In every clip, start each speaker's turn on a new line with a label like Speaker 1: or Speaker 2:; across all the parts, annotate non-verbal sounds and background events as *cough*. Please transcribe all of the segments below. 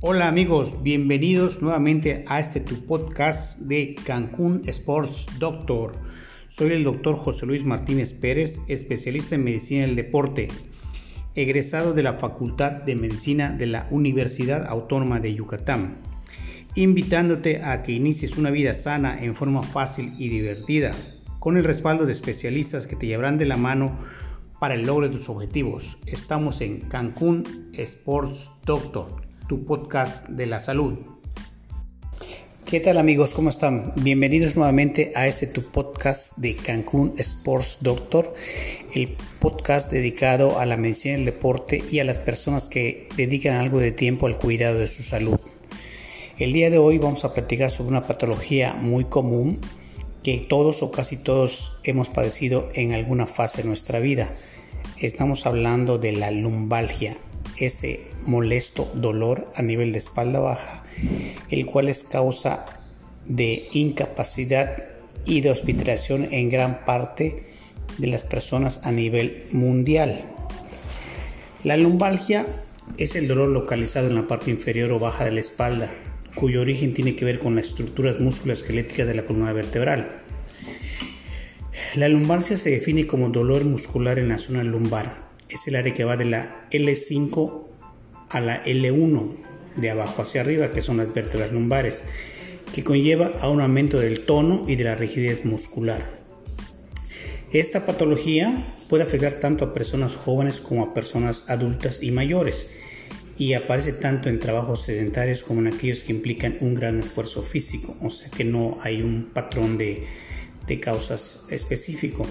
Speaker 1: Hola amigos, bienvenidos nuevamente a este tu podcast de Cancún Sports Doctor. Soy el doctor José Luis Martínez Pérez, especialista en medicina del deporte, egresado de la Facultad de Medicina de la Universidad Autónoma de Yucatán, invitándote a que inicies una vida sana en forma fácil y divertida, con el respaldo de especialistas que te llevarán de la mano para el logro de tus objetivos. Estamos en Cancún Sports Doctor tu podcast de la salud. ¿Qué tal amigos? ¿Cómo están? Bienvenidos nuevamente a este tu podcast de Cancún Sports Doctor, el podcast dedicado a la medicina del deporte y a las personas que dedican algo de tiempo al cuidado de su salud. El día de hoy vamos a platicar sobre una patología muy común que todos o casi todos hemos padecido en alguna fase de nuestra vida. Estamos hablando de la lumbalgia, ese molesto dolor a nivel de espalda baja, el cual es causa de incapacidad y de hospitalización en gran parte de las personas a nivel mundial. La lumbalgia es el dolor localizado en la parte inferior o baja de la espalda, cuyo origen tiene que ver con las estructuras musculoesqueléticas de la columna vertebral. La lumbalgia se define como dolor muscular en la zona lumbar, es el área que va de la L5 a la L1 de abajo hacia arriba, que son las vértebras lumbares, que conlleva a un aumento del tono y de la rigidez muscular. Esta patología puede afectar tanto a personas jóvenes como a personas adultas y mayores y aparece tanto en trabajos sedentarios como en aquellos que implican un gran esfuerzo físico, o sea que no hay un patrón de, causas específico.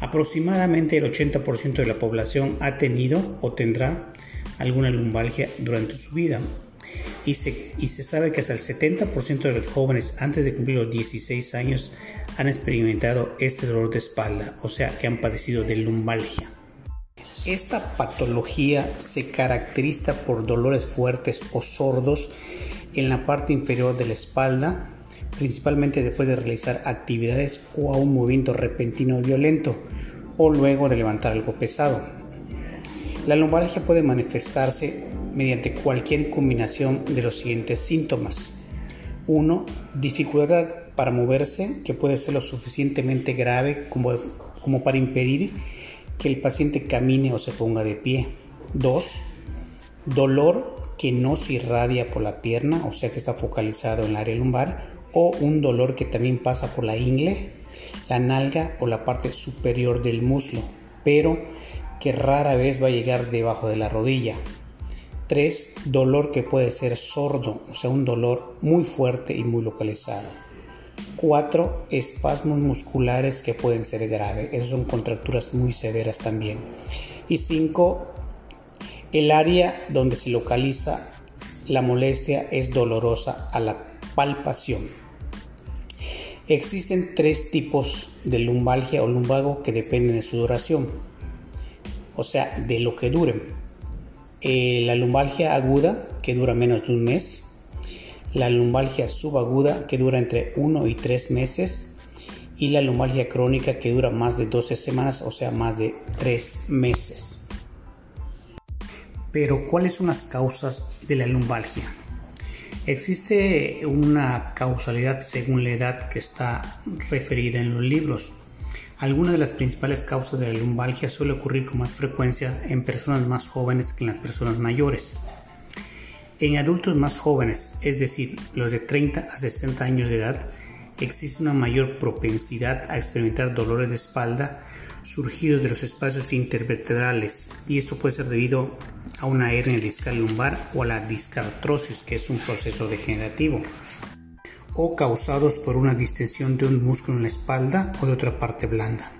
Speaker 1: Aproximadamente el 80% de la población ha tenido o tendrá alguna lumbalgia durante su vida. Y se, y se sabe que hasta el 70% de los jóvenes antes de cumplir los 16 años han experimentado este dolor de espalda, o sea que han padecido de lumbalgia. Esta patología se caracteriza por dolores fuertes o sordos en la parte inferior de la espalda, principalmente después de realizar actividades o a un movimiento repentino violento o luego de levantar algo pesado. La lumbalgia puede manifestarse mediante cualquier combinación de los siguientes síntomas. 1. Dificultad para moverse, que puede ser lo suficientemente grave como, como para impedir que el paciente camine o se ponga de pie. 2. Dolor que no se irradia por la pierna, o sea que está focalizado en el área lumbar o un dolor que también pasa por la ingle, la nalga o la parte superior del muslo, pero que rara vez va a llegar debajo de la rodilla. 3. Dolor que puede ser sordo, o sea, un dolor muy fuerte y muy localizado. 4. Espasmos musculares que pueden ser graves, esas son contracturas muy severas también. Y 5. El área donde se localiza la molestia es dolorosa a la palpación. Existen tres tipos de lumbalgia o lumbago que dependen de su duración, o sea, de lo que duren. Eh, la lumbalgia aguda, que dura menos de un mes, la lumbalgia subaguda, que dura entre 1 y 3 meses, y la lumbalgia crónica, que dura más de 12 semanas, o sea, más de 3 meses. Pero, ¿cuáles son las causas de la lumbalgia? Existe una causalidad según la edad que está referida en los libros. Algunas de las principales causas de la lumbalgia suele ocurrir con más frecuencia en personas más jóvenes que en las personas mayores. En adultos más jóvenes, es decir, los de 30 a 60 años de edad, existe una mayor propensidad a experimentar dolores de espalda surgidos de los espacios intervertebrales y esto puede ser debido a una hernia discal lumbar o a la discartrosis que es un proceso degenerativo o causados por una distensión de un músculo en la espalda o de otra parte blanda.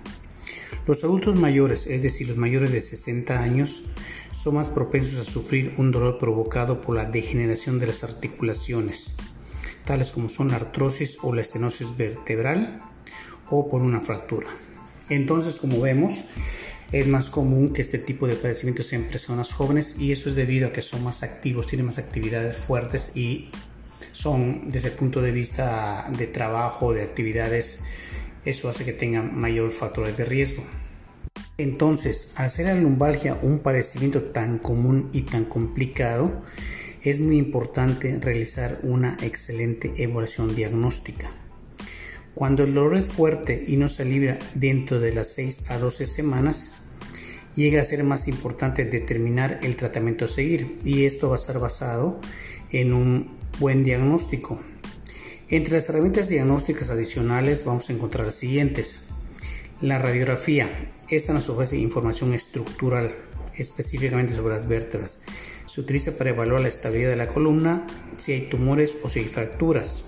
Speaker 1: Los adultos mayores, es decir, los mayores de 60 años, son más propensos a sufrir un dolor provocado por la degeneración de las articulaciones, tales como son la artrosis o la estenosis vertebral o por una fractura. Entonces, como vemos, es más común que este tipo de padecimientos sean personas jóvenes y eso es debido a que son más activos, tienen más actividades fuertes y son desde el punto de vista de trabajo, de actividades, eso hace que tengan mayor factores de riesgo. Entonces, al ser la lumbalgia un padecimiento tan común y tan complicado, es muy importante realizar una excelente evaluación diagnóstica. Cuando el dolor es fuerte y no se alivia dentro de las 6 a 12 semanas, llega a ser más importante determinar el tratamiento a seguir y esto va a estar basado en un buen diagnóstico. Entre las herramientas diagnósticas adicionales vamos a encontrar las siguientes. La radiografía. Esta nos ofrece información estructural específicamente sobre las vértebras. Se utiliza para evaluar la estabilidad de la columna, si hay tumores o si hay fracturas.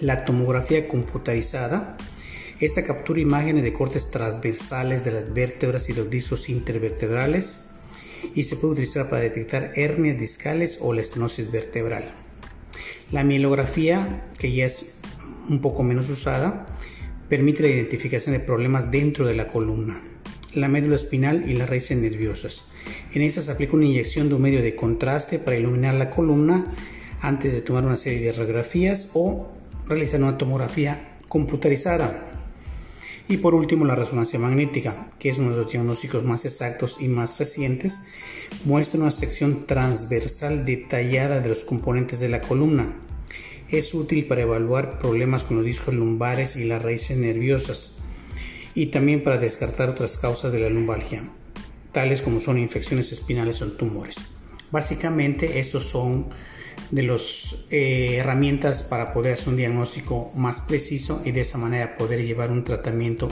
Speaker 1: La tomografía computarizada. Esta captura imágenes de cortes transversales de las vértebras y los discos intervertebrales y se puede utilizar para detectar hernias discales o la estenosis vertebral. La mielografía, que ya es un poco menos usada, permite la identificación de problemas dentro de la columna, la médula espinal y las raíces nerviosas. En esta se aplica una inyección de un medio de contraste para iluminar la columna antes de tomar una serie de radiografías o realizar una tomografía computarizada. Y por último, la resonancia magnética, que es uno de los diagnósticos más exactos y más recientes, muestra una sección transversal detallada de los componentes de la columna. Es útil para evaluar problemas con los discos lumbares y las raíces nerviosas y también para descartar otras causas de la lumbalgia, tales como son infecciones espinales o tumores. Básicamente estos son de las eh, herramientas para poder hacer un diagnóstico más preciso y de esa manera poder llevar un tratamiento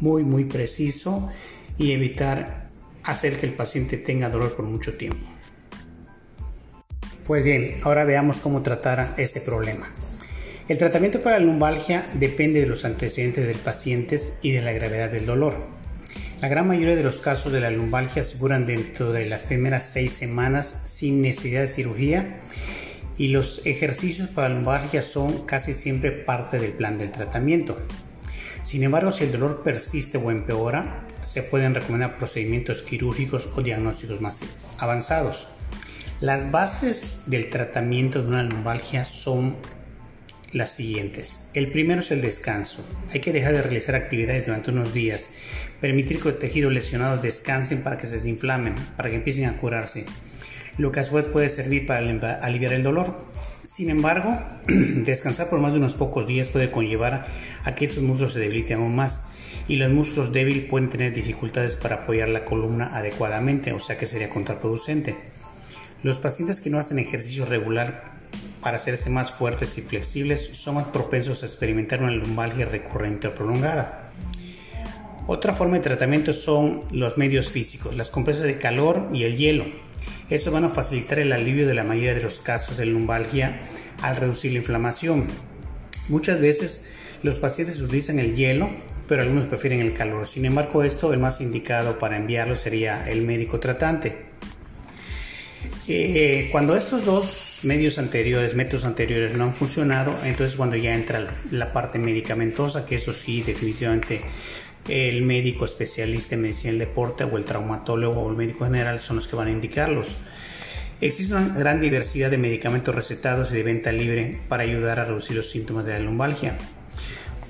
Speaker 1: muy muy preciso y evitar hacer que el paciente tenga dolor por mucho tiempo. Pues bien, ahora veamos cómo tratar este problema. El tratamiento para la lumbalgia depende de los antecedentes del paciente y de la gravedad del dolor. La gran mayoría de los casos de la lumbalgia se curan dentro de las primeras seis semanas sin necesidad de cirugía y los ejercicios para la lumbalgia son casi siempre parte del plan del tratamiento. Sin embargo, si el dolor persiste o empeora, se pueden recomendar procedimientos quirúrgicos o diagnósticos más avanzados. Las bases del tratamiento de una lumbalgia son las siguientes. El primero es el descanso. Hay que dejar de realizar actividades durante unos días, permitir que los tejidos lesionados descansen para que se desinflamen, para que empiecen a curarse, lo que a su vez puede servir para aliviar el dolor. Sin embargo, *clears throat* descansar por más de unos pocos días puede conllevar a que estos músculos se debiliten aún más y los músculos débiles pueden tener dificultades para apoyar la columna adecuadamente, o sea que sería contraproducente. Los pacientes que no hacen ejercicio regular para hacerse más fuertes y flexibles son más propensos a experimentar una lumbalgia recurrente o prolongada. Otra forma de tratamiento son los medios físicos, las compresas de calor y el hielo. Eso van a facilitar el alivio de la mayoría de los casos de lumbalgia al reducir la inflamación. Muchas veces los pacientes utilizan el hielo, pero algunos prefieren el calor. Sin embargo, esto el más indicado para enviarlo sería el médico tratante. Eh, cuando estos dos medios anteriores, métodos anteriores no han funcionado, entonces cuando ya entra la parte medicamentosa, que eso sí definitivamente el médico especialista en medicina del deporte o el traumatólogo o el médico general son los que van a indicarlos. Existe una gran diversidad de medicamentos recetados y de venta libre para ayudar a reducir los síntomas de la lumbalgia.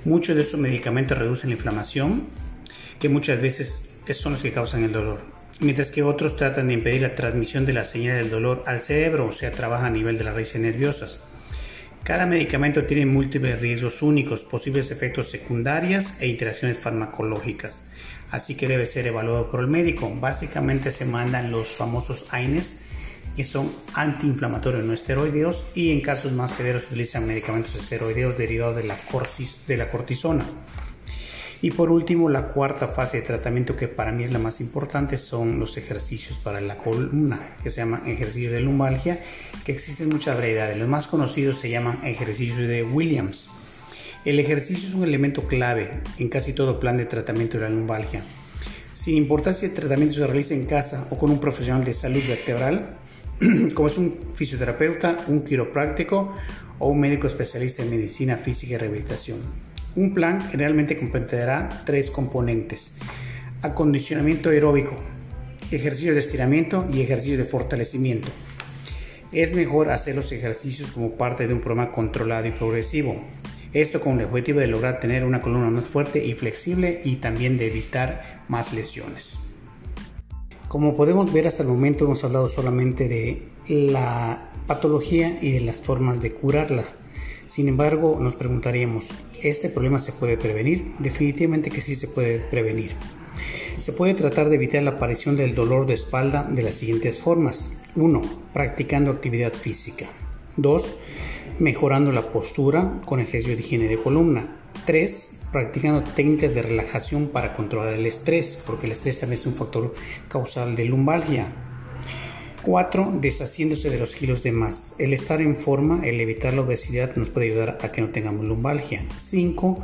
Speaker 1: Muchos de esos medicamentos reducen la inflamación, que muchas veces son los que causan el dolor, mientras que otros tratan de impedir la transmisión de la señal del dolor al cerebro, o sea, trabaja a nivel de las raíces nerviosas. Cada medicamento tiene múltiples riesgos únicos, posibles efectos secundarios e interacciones farmacológicas, así que debe ser evaluado por el médico. Básicamente se mandan los famosos AINES, que son antiinflamatorios no esteroideos, y en casos más severos se utilizan medicamentos esteroideos derivados de la, de la cortisona. Y por último, la cuarta fase de tratamiento que para mí es la más importante son los ejercicios para la columna, que se llaman ejercicios de lumbalgia, que existen muchas variedades. Los más conocidos se llaman ejercicios de Williams. El ejercicio es un elemento clave en casi todo plan de tratamiento de la lumbalgia. Sin importar si el tratamiento se realiza en casa o con un profesional de salud vertebral, *clears throat* como es un fisioterapeuta, un quiropráctico o un médico especialista en medicina física y rehabilitación. Un plan generalmente comprenderá tres componentes. Acondicionamiento aeróbico, ejercicio de estiramiento y ejercicio de fortalecimiento. Es mejor hacer los ejercicios como parte de un programa controlado y progresivo. Esto con el objetivo de lograr tener una columna más fuerte y flexible y también de evitar más lesiones. Como podemos ver hasta el momento hemos hablado solamente de la patología y de las formas de curarla. Sin embargo, nos preguntaríamos, ¿este problema se puede prevenir? Definitivamente que sí se puede prevenir. Se puede tratar de evitar la aparición del dolor de espalda de las siguientes formas. 1. Practicando actividad física. 2. Mejorando la postura con ejercicio de higiene de columna. 3 practicando técnicas de relajación para controlar el estrés, porque el estrés también es un factor causal de lumbalgia. 4. Deshaciéndose de los kilos de más. El estar en forma, el evitar la obesidad nos puede ayudar a que no tengamos lumbalgia. 5.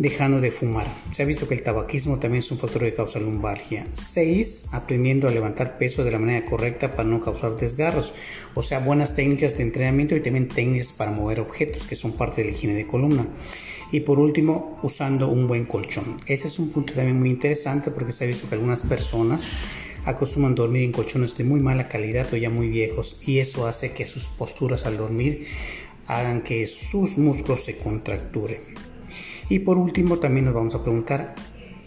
Speaker 1: Dejando de fumar. Se ha visto que el tabaquismo también es un factor que causa lumbalgia. 6. Aprendiendo a levantar peso de la manera correcta para no causar desgarros. O sea, buenas técnicas de entrenamiento y también técnicas para mover objetos que son parte de la higiene de columna. Y por último, usando un buen colchón. Ese es un punto también muy interesante porque se ha visto que algunas personas acostumbran dormir en colchones de muy mala calidad o ya muy viejos y eso hace que sus posturas al dormir hagan que sus músculos se contracturen. Y por último también nos vamos a preguntar,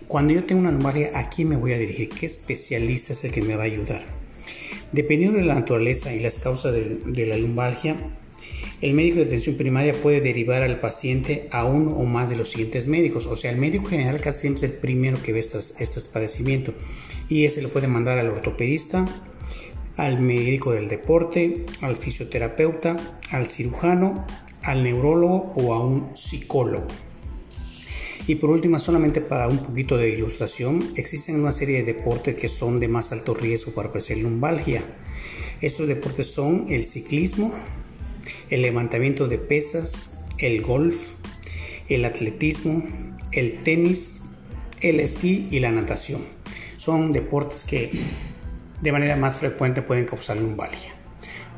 Speaker 1: cuando yo tengo una lumbalgia, ¿a quién me voy a dirigir? ¿Qué especialista es el que me va a ayudar? Dependiendo de la naturaleza y las causas de, de la lumbalgia, el médico de atención primaria puede derivar al paciente a uno o más de los siguientes médicos. O sea, el médico general casi siempre es el primero que ve estos, estos padecimientos. Y ese lo puede mandar al ortopedista, al médico del deporte, al fisioterapeuta, al cirujano, al neurólogo o a un psicólogo. Y por último, solamente para un poquito de ilustración, existen una serie de deportes que son de más alto riesgo para padecer lumbalgia. Estos deportes son el ciclismo, el levantamiento de pesas, el golf, el atletismo, el tenis, el esquí y la natación. Son deportes que de manera más frecuente pueden causar lumbalgia.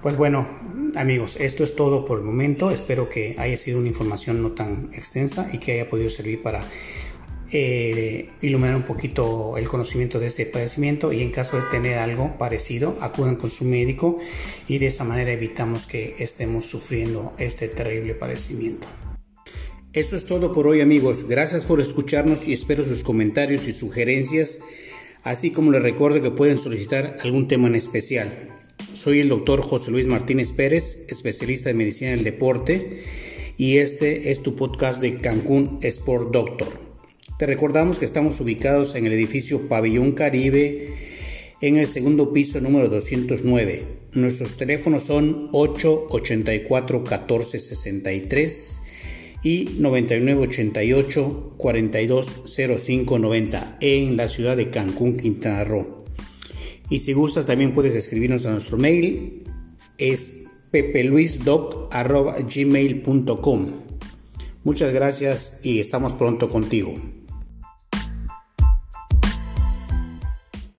Speaker 1: Pues bueno, amigos, esto es todo por el momento. Espero que haya sido una información no tan extensa y que haya podido servir para eh, iluminar un poquito el conocimiento de este padecimiento y en caso de tener algo parecido acudan con su médico y de esa manera evitamos que estemos sufriendo este terrible padecimiento. Eso es todo por hoy amigos, gracias por escucharnos y espero sus comentarios y sugerencias, así como les recuerdo que pueden solicitar algún tema en especial. Soy el doctor José Luis Martínez Pérez, especialista en medicina del deporte y este es tu podcast de Cancún Sport Doctor. Te recordamos que estamos ubicados en el edificio Pabellón Caribe en el segundo piso número 209. Nuestros teléfonos son 884 1463 y 9988 420590 en la ciudad de Cancún, Quintana Roo. Y si gustas también puedes escribirnos a nuestro mail es pepeluisdoc.gmail.com Muchas gracias y estamos pronto contigo.